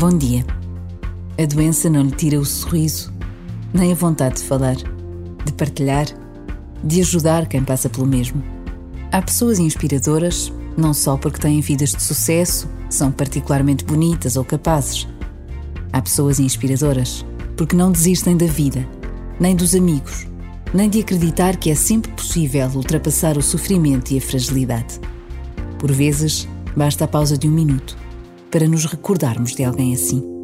Bom dia. A doença não lhe tira o sorriso, nem a vontade de falar, de partilhar, de ajudar quem passa pelo mesmo. Há pessoas inspiradoras, não só porque têm vidas de sucesso, são particularmente bonitas ou capazes. Há pessoas inspiradoras porque não desistem da vida, nem dos amigos, nem de acreditar que é sempre possível ultrapassar o sofrimento e a fragilidade. Por vezes, basta a pausa de um minuto para nos recordarmos de alguém assim.